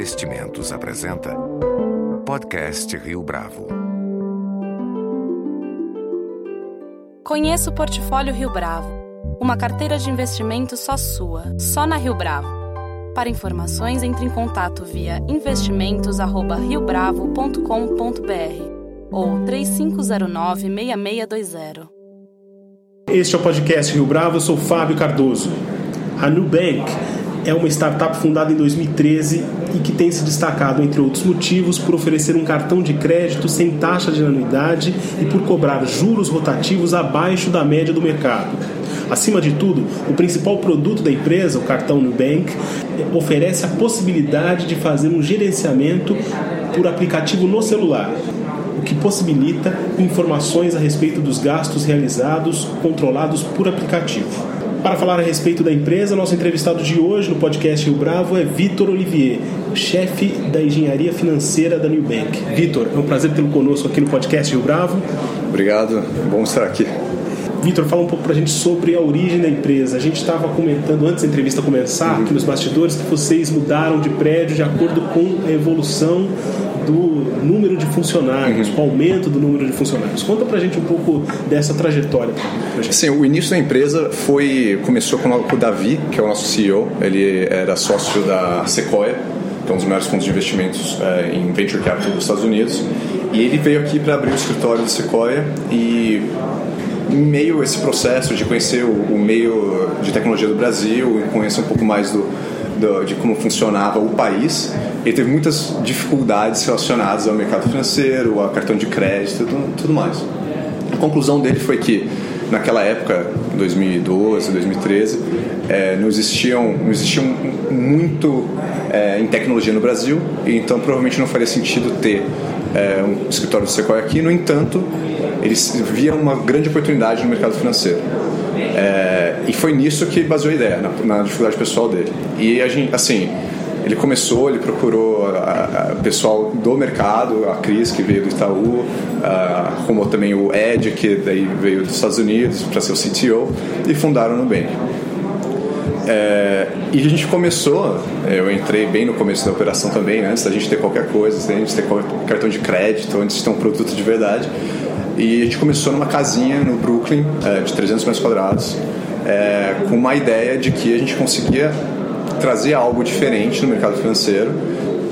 Investimentos apresenta Podcast Rio Bravo. Conheça o Portfólio Rio Bravo, uma carteira de investimento só sua, só na Rio Bravo. Para informações, entre em contato via investimentos@riobravo.com.br ou 3509-6620. Este é o podcast Rio Bravo, eu sou Fábio Cardoso. A Nubank é uma startup fundada em 2013 e que tem se destacado, entre outros motivos, por oferecer um cartão de crédito sem taxa de anuidade e por cobrar juros rotativos abaixo da média do mercado. Acima de tudo, o principal produto da empresa, o cartão Nubank, oferece a possibilidade de fazer um gerenciamento por aplicativo no celular, o que possibilita informações a respeito dos gastos realizados controlados por aplicativo. Para falar a respeito da empresa, nosso entrevistado de hoje no podcast Rio Bravo é Vitor Olivier, chefe da engenharia financeira da Nubank. Vitor, é um prazer tê-lo conosco aqui no podcast Rio Bravo. Obrigado, bom estar aqui. Vitor, fala um pouco para a gente sobre a origem da empresa. A gente estava comentando antes da entrevista começar, uhum. aqui nos bastidores, que vocês mudaram de prédio de acordo com a evolução do número de funcionários, uhum. o aumento do número de funcionários. Conta pra gente um pouco dessa trajetória. Sim, o início da empresa foi começou com o Davi, que é o nosso CEO. Ele era sócio da Sequoia, que é um dos maiores fundos de investimentos é, em venture capital dos Estados Unidos. E ele veio aqui para abrir o escritório da Sequoia e em meio a esse processo de conhecer o, o meio de tecnologia do Brasil, conhecer um pouco mais do, do, de como funcionava o país, ele teve muitas dificuldades relacionadas ao mercado financeiro, a cartão de crédito e tudo, tudo mais. A conclusão dele foi que naquela época, 2012, 2013, é, não existiam, não existiam muito é, em tecnologia no Brasil, então provavelmente não faria sentido ter é, um escritório do Sequoia aqui. No entanto, eles viam uma grande oportunidade no mercado financeiro. É, e foi nisso que baseou a ideia, na, na, dificuldade pessoal dele. E a gente, assim, ele começou, ele procurou o pessoal do mercado, a Cris, que veio do Itaú, arrumou também o Ed, que daí veio dos Estados Unidos para ser o CTO, e fundaram o Nubank. É, e a gente começou, eu entrei bem no começo da operação também, antes da gente ter qualquer coisa, antes da gente ter cartão de crédito, antes de ter um produto de verdade. E a gente começou numa casinha no Brooklyn, é, de 300 metros quadrados, é, com uma ideia de que a gente conseguia trazer algo diferente no mercado financeiro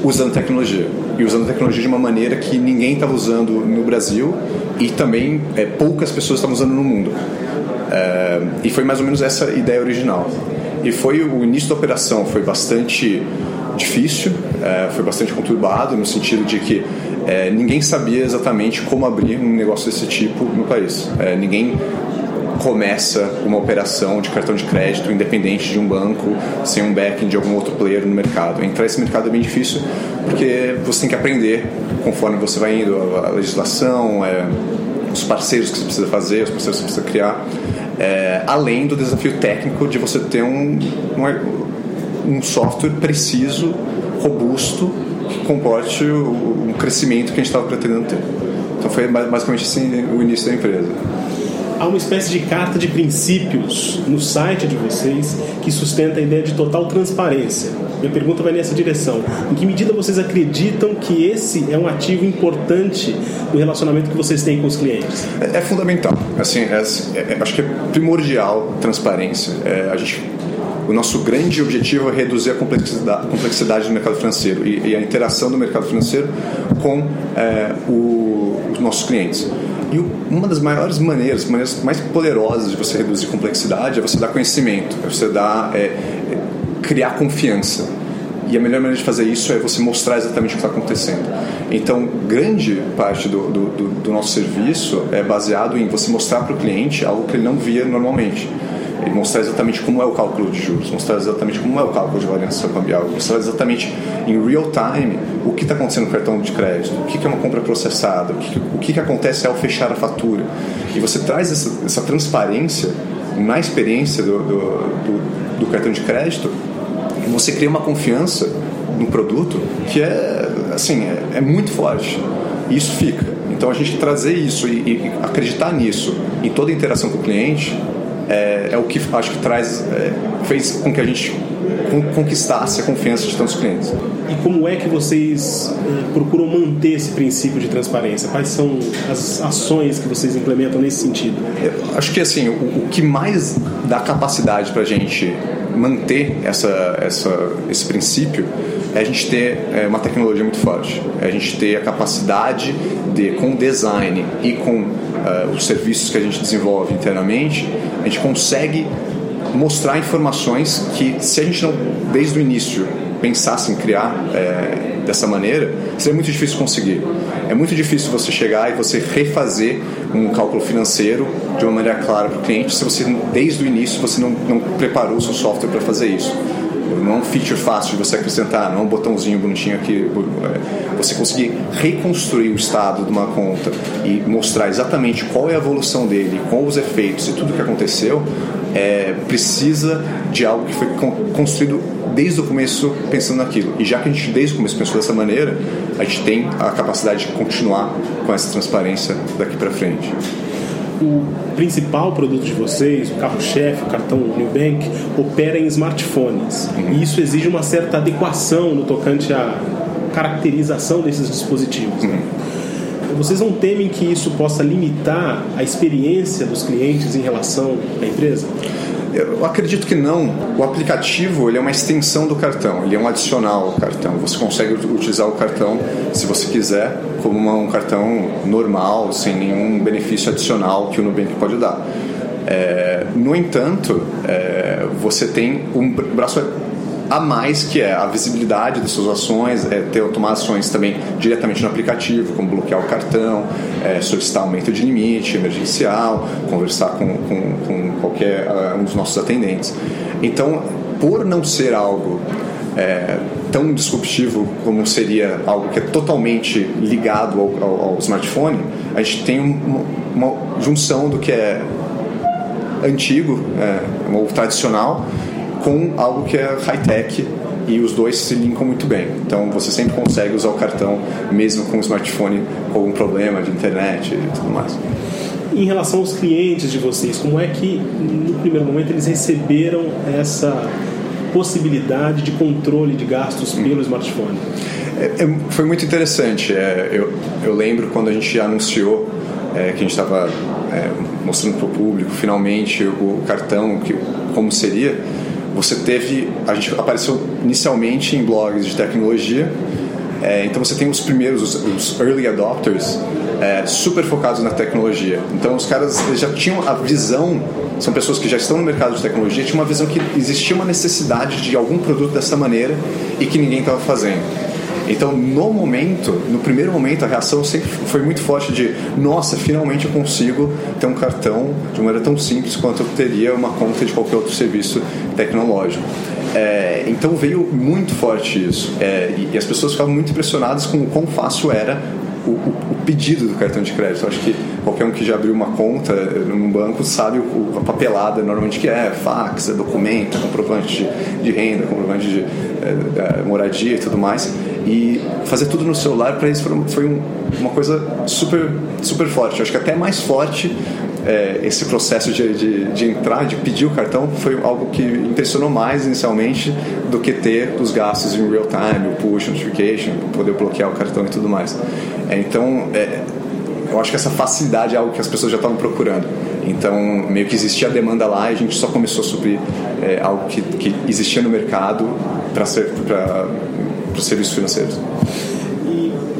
usando tecnologia. E usando tecnologia de uma maneira que ninguém estava usando no Brasil e também é, poucas pessoas estavam usando no mundo. É, e foi mais ou menos essa ideia original. E foi o início da operação foi bastante difícil, é, foi bastante conturbado no sentido de que é, ninguém sabia exatamente como abrir um negócio desse tipo no país. É, ninguém começa uma operação de cartão de crédito independente de um banco, sem um backing de algum outro player no mercado. Entrar nesse mercado é bem difícil porque você tem que aprender conforme você vai indo a legislação, é, os parceiros que você precisa fazer, os parceiros que você precisa criar, é, além do desafio técnico de você ter um, um, um software preciso, robusto que comporte o, o crescimento que a gente estava pretendendo ter. Então foi basicamente assim o início da empresa. Há uma espécie de carta de princípios no site de vocês que sustenta a ideia de total transparência. Minha pergunta vai nessa direção. Em que medida vocês acreditam que esse é um ativo importante no relacionamento que vocês têm com os clientes? É, é fundamental. Assim, é, é, acho que é primordial transparência. É, a gente o nosso grande objetivo é reduzir a complexidade, do mercado financeiro e, e, a interação do mercado financeiro com é, o, os nossos clientes. E uma das maiores maneiras, maneiras mais poderosas de você reduzir complexidade é você dar conhecimento, é você dar, é, é, criar confiança. E a melhor maneira de fazer isso é você mostrar exatamente o que está acontecendo. Então, grande parte do, do, do, nosso serviço é baseado em você mostrar para o cliente algo que ele não via normalmente e mostrar exatamente como é o cálculo de juros, mostrar exatamente como é o cálculo de variação cambial, mostrar exatamente em real time o que está acontecendo no cartão de crédito, o que é uma compra processada, o que, o que acontece ao fechar a fatura. E você traz essa, essa transparência na experiência do, do, do, do cartão de crédito e você cria uma confiança no produto que é, assim, é, é muito forte. E isso fica. Então a gente trazer isso e, e acreditar nisso em toda a interação com o cliente é, é o que acho que traz, é, fez com que a gente conquistasse a confiança de tantos clientes. E como é que vocês uh, procuram manter esse princípio de transparência? Quais são as ações que vocês implementam nesse sentido? Eu acho que assim, o, o que mais dá capacidade para a gente manter essa, essa, esse princípio é a gente ter é, uma tecnologia muito forte, é a gente ter a capacidade de, com o design e com uh, os serviços que a gente desenvolve internamente, a gente consegue mostrar informações que, se a gente não, desde o início, pensasse em criar é, dessa maneira, seria muito difícil conseguir. É muito difícil você chegar e você refazer um cálculo financeiro de uma maneira clara para o cliente se você, desde o início, você não, não preparou o seu software para fazer isso não é um feature fácil de você acrescentar, não é um botãozinho bonitinho aqui. É, você conseguir reconstruir o estado de uma conta e mostrar exatamente qual é a evolução dele, quais os efeitos e tudo que aconteceu, é, precisa de algo que foi construído desde o começo pensando naquilo. E já que a gente desde o começo pensou dessa maneira, a gente tem a capacidade de continuar com essa transparência daqui para frente o principal produto de vocês, o carro-chefe, o cartão Nubank, opera em smartphones. E isso exige uma certa adequação no tocante à caracterização desses dispositivos. Uhum. Vocês não temem que isso possa limitar a experiência dos clientes em relação à empresa? Eu acredito que não. O aplicativo ele é uma extensão do cartão, ele é um adicional ao cartão. Você consegue utilizar o cartão, se você quiser, como um cartão normal, sem nenhum benefício adicional que o Nubank pode dar. É, no entanto, é, você tem um braço a mais que é a visibilidade das suas ações, é ter automações também diretamente no aplicativo, como bloquear o cartão, é, solicitar aumento de limite emergencial, conversar com, com, com qualquer uh, um dos nossos atendentes. Então, por não ser algo é, tão disruptivo como seria algo que é totalmente ligado ao, ao, ao smartphone, a gente tem uma, uma, junção do que é antigo, é, ou tradicional, com algo que é high-tech e os dois se linkam muito bem. Então você sempre consegue usar o cartão mesmo com o smartphone com algum problema de internet e tudo mais. Em relação aos clientes de vocês, como é que no primeiro momento eles receberam essa possibilidade de controle de gastos hum. pelo smartphone? É, é, foi muito interessante. É, eu, eu lembro quando a gente anunciou é, que a gente estava é, mostrando para o público finalmente o cartão, que, como seria você teve, a gente apareceu inicialmente em blogs de tecnologia, é, então você tem os primeiros, os, os early adopters, é, super focados na tecnologia. Então os caras já tinham a visão, são pessoas que já estão no mercado de tecnologia, tinham uma visão que existia uma necessidade de algum produto dessa maneira e que ninguém estava fazendo. Então, no momento, no primeiro momento, a reação sempre foi muito forte de nossa, finalmente eu consigo ter um cartão de maneira tão simples quanto eu teria uma conta de qualquer outro serviço tecnológico. É, então veio muito forte isso. É, e, e, as pessoas ficavam muito impressionadas com o quão fácil era o, o, o, pedido do cartão de crédito. Acho que qualquer um que já abriu uma conta num banco sabe o, a papelada normalmente que é, fax, é documento, é comprovante de, de renda, comprovante de é, moradia e tudo mais. E fazer tudo no celular para eles foi, um, uma coisa super, super forte. Eu acho que até mais forte é, esse processo de, de, de, entrar, de pedir o cartão, foi algo que impressionou mais inicialmente do que ter os gastos em real time, o push notification, poder bloquear o cartão e tudo mais. É, então, é, eu acho que essa facilidade é algo que as pessoas já estavam procurando. Então, meio que existia a demanda lá e a gente só começou a suprir é, algo que, que existia no mercado para os serviços financeiros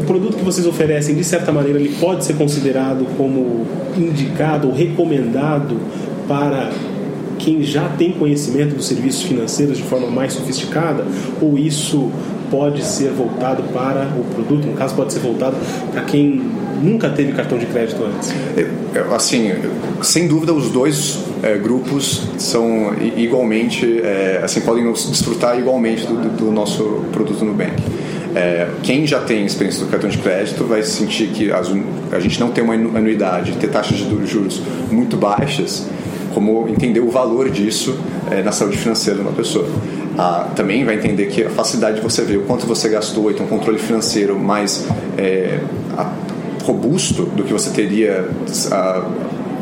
produto que vocês oferecem, de certa maneira, ele pode ser considerado como indicado ou recomendado para quem já tem conhecimento dos serviços financeiros de forma mais sofisticada? Ou isso pode ser voltado para o produto, no caso, pode ser voltado para quem nunca teve cartão de crédito antes? É, assim, sem dúvida, os dois é, grupos são igualmente, é, assim, podem desfrutar igualmente do, do nosso produto no Bank. É, quem já tem experiência do cartão de crédito vai sentir que as, a gente não tem uma anuidade, ter taxas de juros muito baixas, como entender o valor disso é, na saúde financeira de uma pessoa. Ah, também vai entender que a facilidade de você ver o quanto você gastou e ter um controle financeiro mais é, robusto do que você teria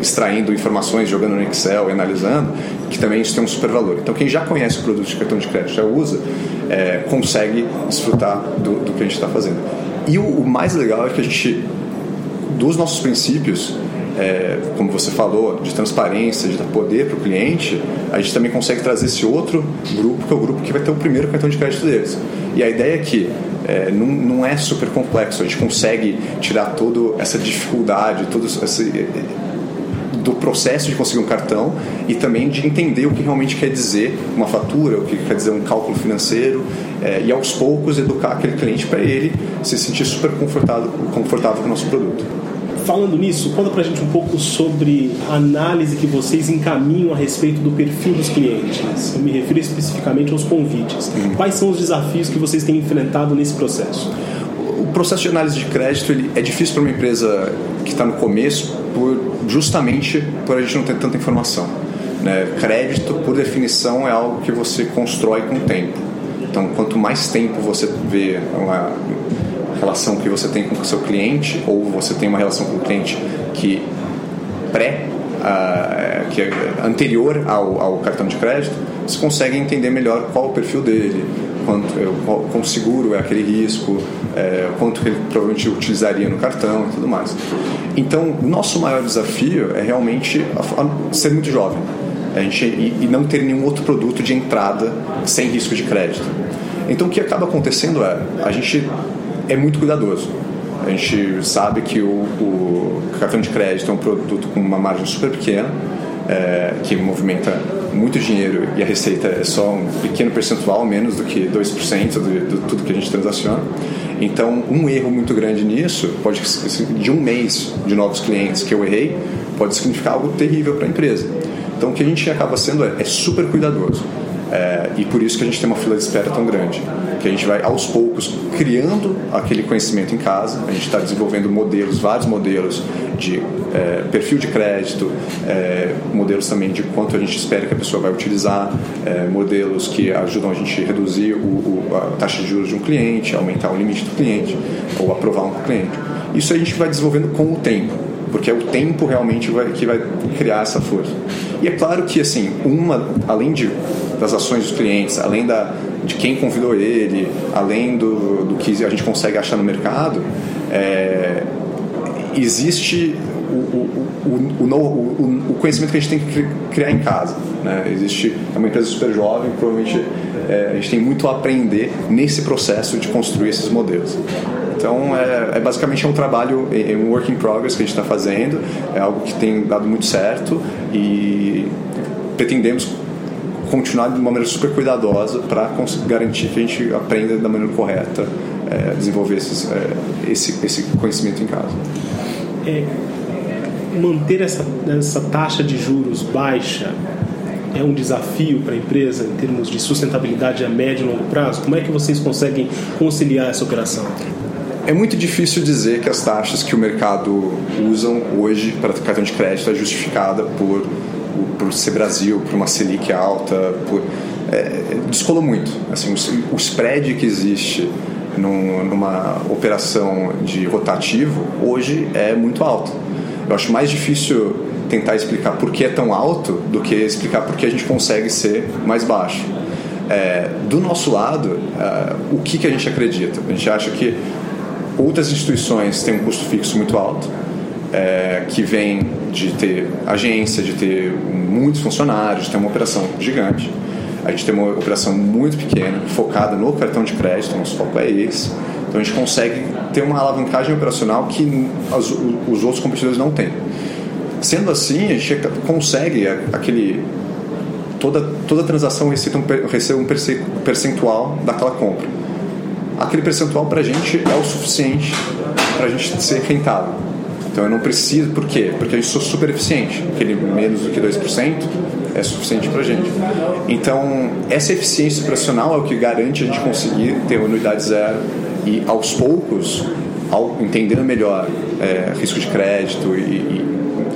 extraindo informações, jogando no Excel analisando, que também isso tem um super valor. Então, quem já conhece o produto de cartão de crédito, já usa, é, consegue desfrutar do, do que a gente está fazendo. E o, o, mais legal é que a gente, dos nossos princípios, é, como você falou, de transparência, de dar poder para o cliente, a gente também consegue trazer esse outro grupo, que é o grupo que vai ter o primeiro cartão de crédito deles. E a ideia é que é, não, não é super complexo, a gente consegue tirar toda essa dificuldade, todo esse do processo de conseguir um cartão e também de entender o que realmente quer dizer uma fatura, o que quer dizer um cálculo financeiro é, e aos poucos educar aquele cliente para ele se sentir super confortável, confortável com o nosso produto. Falando nisso, conta pra gente um pouco sobre a análise que vocês encaminham a respeito do perfil dos clientes. Eu me refiro especificamente aos convites. Uhum. Quais são os desafios que vocês têm enfrentado nesse processo? O processo de análise de crédito ele é difícil para uma empresa que está no começo, por, justamente por a gente não ter tanta informação. Né? Crédito, por definição, é algo que você constrói com o tempo. Então, quanto mais tempo você vê uma relação que você tem com o seu cliente ou você tem uma relação com o cliente que pré uh, que é anterior ao, ao, cartão de crédito você consegue entender melhor qual o perfil dele quanto qual, quão seguro é aquele risco é, quanto ele provavelmente utilizaria no cartão e tudo mais. Então o nosso maior desafio é realmente ser muito jovem a gente, e, e não ter nenhum outro produto de entrada sem risco de crédito. Então o que acaba acontecendo é a gente é muito cuidadoso. A gente sabe que o, o cartão de crédito é um produto com uma margem super pequena, é, que movimenta muito dinheiro e a receita é só um pequeno percentual, menos do que 2% de, tudo que a gente transaciona. Então, um erro muito grande nisso pode de um mês de novos clientes que eu errei pode significar algo terrível para a empresa. Então, o que a gente acaba sendo é, é super cuidadoso. É, e por isso que a gente tem uma fila de espera tão grande. Que a gente vai aos poucos criando aquele conhecimento em casa. A gente está desenvolvendo modelos, vários modelos de é, perfil de crédito, é, modelos também de quanto a gente espera que a pessoa vai utilizar, é, modelos que ajudam a gente a reduzir o, o, a taxa de juros de um cliente, aumentar o limite do cliente ou aprovar um cliente. Isso a gente vai desenvolvendo com o tempo porque é o tempo realmente vai, que vai criar essa força. E é claro que, assim, uma, além de, das ações dos clientes, além da, de quem convidou ele, além do, do que a gente consegue achar no mercado, é, existe o, o, o, o, conhecimento que a gente tem que criar em casa. Né? Existe é uma empresa super jovem, provavelmente é, a gente tem muito a aprender nesse processo de construir esses modelos. Então, é, é basicamente um trabalho, é, é um work in progress que a gente está fazendo, é algo que tem dado muito certo e pretendemos continuar de uma maneira super cuidadosa para garantir que a gente aprenda da maneira correta, é, desenvolver esses, é, esse, esse conhecimento em casa. É, manter essa, essa taxa de juros baixa é um desafio para a empresa em termos de sustentabilidade a médio e longo prazo? Como é que vocês conseguem conciliar essa operação? É muito difícil dizer que as taxas que o mercado usam hoje para cartão de crédito é justificada por, por ser Brasil, por uma Selic alta, por, é, descolou muito. Assim, o, o spread que existe num, numa operação de rotativo hoje é muito alto. Eu acho mais difícil tentar explicar por que é tão alto do que explicar por que a gente consegue ser mais baixo. É, do nosso lado, é, o que, que a gente acredita? A gente acha que Outras instituições têm um custo fixo muito alto, é, que vem de ter agência, de ter muitos funcionários, de ter uma operação gigante. A gente tem uma operação muito pequena, focada no cartão de crédito, nosso foco é esse. Então a gente consegue ter uma alavancagem operacional que as, os outros competidores não têm. Sendo assim, a gente consegue aquele toda toda transação recebe um, um percentual daquela compra aquele percentual para a gente é o suficiente para a gente ser rentável. Então eu não preciso, por quê? Porque gente sou super eficiente, aquele menos do que 2% é suficiente para a gente. Então essa eficiência operacional é o que garante a gente conseguir ter uma unidade zero e aos poucos, ao entendendo melhor é, risco de crédito e, e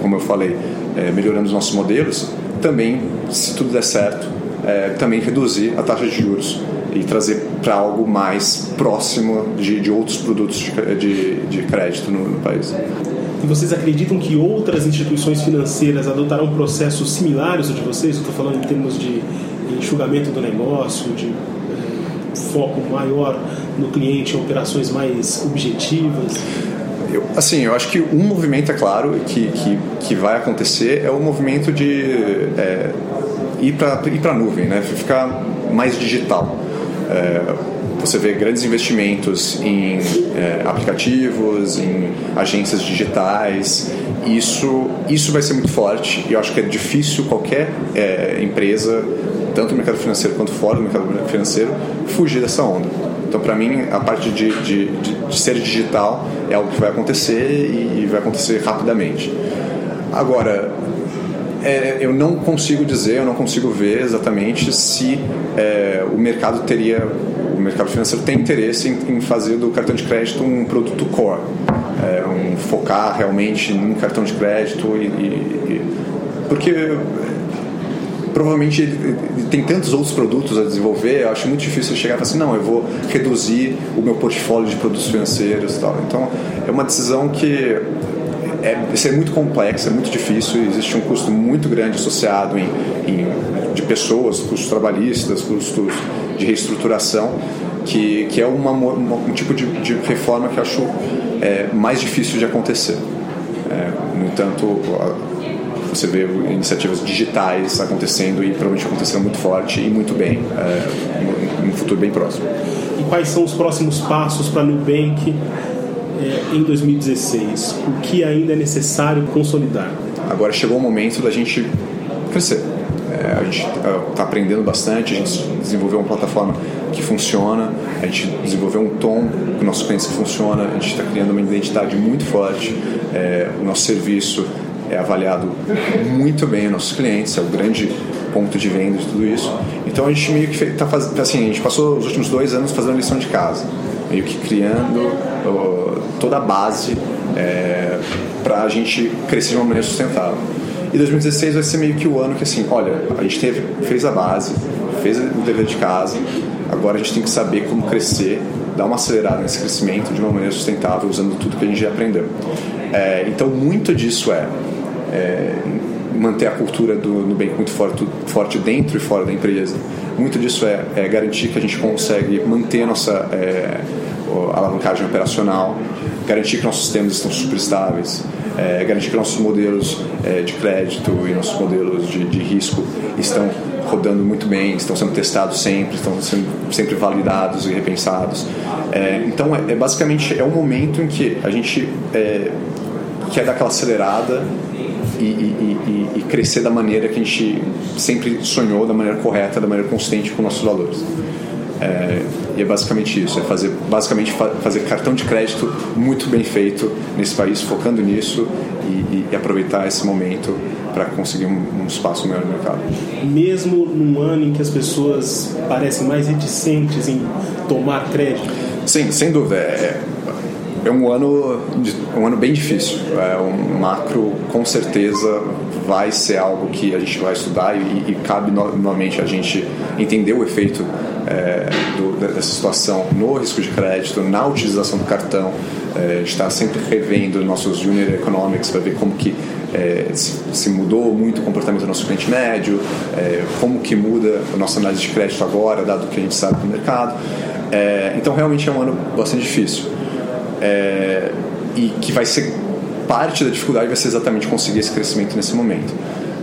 como eu falei, é, melhorando os nossos modelos, também, se tudo der certo, é, também reduzir a taxa de juros e trazer para algo mais próximo de, de outros produtos de, de, de crédito no, no, país. E vocês acreditam que outras instituições financeiras adotarão processos similares ao de vocês? Estou falando em termos de enxugamento do negócio, de é, foco maior no cliente, operações mais objetivas? Eu, assim, eu acho que um movimento, é claro, que, que, que vai acontecer é o movimento de é, ir para ir a nuvem, né? ficar mais digital. É, você vê grandes investimentos em é, aplicativos, em agências digitais. Isso, isso vai ser muito forte e eu acho que é difícil qualquer é, empresa, tanto no mercado financeiro quanto fora do mercado financeiro, fugir dessa onda. Então, para mim, a parte de, de, de, de, ser digital é algo que vai acontecer e vai acontecer rapidamente. Agora, é, eu não consigo dizer, eu não consigo ver exatamente se é, o mercado teria, o mercado financeiro tem interesse em, em fazer do cartão de crédito um produto core, é, um, focar realmente num cartão de crédito e, e, e porque provavelmente tem tantos outros produtos a desenvolver, eu acho muito difícil chegar e falar assim, não, eu vou reduzir o meu portfólio de produtos financeiros e tal. Então, é uma decisão que é, é muito complexo, é muito difícil, existe um custo muito grande associado em, em de pessoas, custos trabalhistas, custos de reestruturação, que, que é uma, uma um tipo de, de, reforma que eu acho é, mais difícil de acontecer. É, no entanto, você vê iniciativas digitais acontecendo e provavelmente acontecendo muito forte e muito bem é, em um futuro bem próximo. E quais são os próximos passos para a Nubank é, em 2016? O que ainda é necessário consolidar? Agora chegou o momento da gente crescer. É, a gente está aprendendo bastante, a gente desenvolveu uma plataforma que funciona, a gente desenvolveu um tom com nossos clientes que funciona, a gente está criando uma identidade muito forte, é, o nosso serviço é avaliado muito bem nos nossos clientes, é o grande ponto de venda de tudo isso. Então a gente meio que está fazendo, assim, a gente passou os últimos dois anos fazendo lição de casa, meio que criando toda a base é, para a gente crescer de uma maneira sustentável. E 2016 vai ser meio que o ano que assim, olha, a gente teve, fez a base, fez o dever de casa, agora a gente tem que saber como crescer, dar uma acelerada nesse crescimento de uma maneira sustentável, usando tudo que a gente já aprendeu. É, então, muito disso é, é manter a cultura do Nubank muito forte, forte dentro e fora da empresa. Muito disso é, é garantir que a gente consegue manter a nossa é, alavancagem operacional, garantir que nossos sistemas estão super estáveis, é, garantir que nossos modelos é, de crédito e nossos modelos de, de, risco estão rodando muito bem, estão sendo testados sempre, estão sendo sempre validados e repensados. É, então, é, é, basicamente é um momento em que a gente é, quer dar aquela acelerada e, e, e, e, crescer da maneira que a gente sempre sonhou, da maneira correta, da maneira consistente com nossos valores. É, e é basicamente isso, é fazer, basicamente fa fazer cartão de crédito muito bem feito nesse país, focando nisso e, e aproveitar esse momento para conseguir um, um, espaço melhor no mercado. Mesmo num ano em que as pessoas parecem mais reticentes em tomar crédito? Sim, sem dúvida. É, é um ano, um ano bem difícil. É um macro, com certeza, vai ser algo que a gente vai estudar e, e cabe novamente a gente entender o efeito é, do, dessa situação no risco de crédito, na utilização do cartão. É, está sempre revendo nossos Junior Economics para ver como que é, se, se, mudou muito o comportamento do nosso cliente médio, é, como que muda a nossa análise de crédito agora, dado o que a gente sabe do mercado. É, então, realmente é um ano bastante difícil. É, e que vai ser parte da dificuldade vai ser exatamente conseguir esse crescimento nesse momento.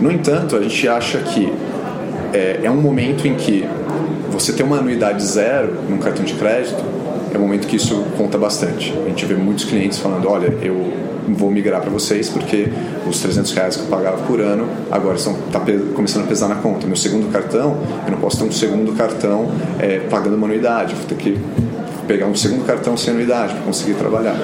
No entanto, a gente acha que é, é um momento em que você ter uma anuidade zero num cartão de crédito é um momento que isso conta bastante. A gente vê muitos clientes falando: olha, eu vou migrar para vocês porque os 300 reais que eu pagava por ano agora estão tá começando a pesar na conta. Meu segundo cartão, eu não posso ter um segundo cartão é, pagando uma anuidade, vou ter que pegar um segundo cartão sem anuidade para conseguir trabalhar.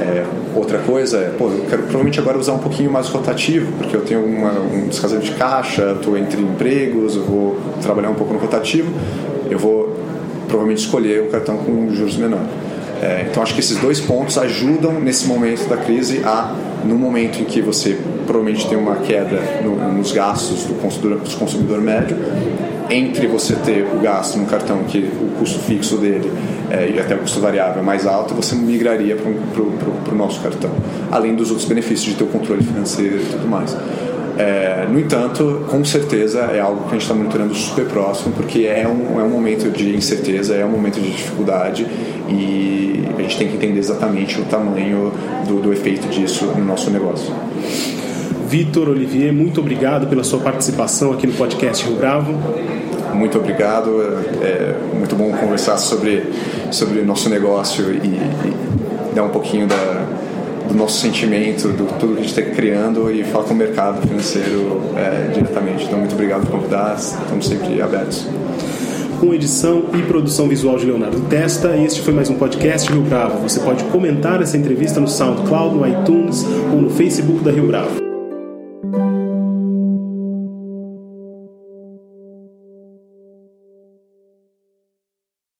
É, outra coisa é, pô, eu quero provavelmente agora usar um pouquinho mais rotativo, porque eu tenho uma, um descasamento de caixa, estou entre empregos, eu vou trabalhar um pouco no rotativo, eu vou provavelmente escolher o cartão com juros menor. É, então acho que esses dois pontos ajudam nesse momento da crise a, no momento em que você provavelmente tem uma queda no, nos gastos do consumidor, do consumidor médio entre você ter o gasto no cartão que o custo fixo dele é, e até o custo variável é mais alto, você migraria para o nosso cartão, além dos outros benefícios de ter o controle financeiro e tudo mais. É, no entanto, com certeza é algo que a gente está monitorando super próximo, porque é um, é um momento de incerteza, é um momento de dificuldade e a gente tem que entender exatamente o tamanho do, do efeito disso no nosso negócio. Vitor Olivier, muito obrigado pela sua participação aqui no podcast Rio Bravo. Muito obrigado, é muito bom conversar sobre sobre nosso negócio e, e dar um pouquinho da, do nosso sentimento, do tudo que a gente está criando e falar com o mercado financeiro é, diretamente. Então, muito obrigado por convidar, estamos sempre abertos. Com edição e produção visual de Leonardo Testa, este foi mais um podcast Rio Bravo. Você pode comentar essa entrevista no SoundCloud, no iTunes ou no Facebook da Rio Bravo.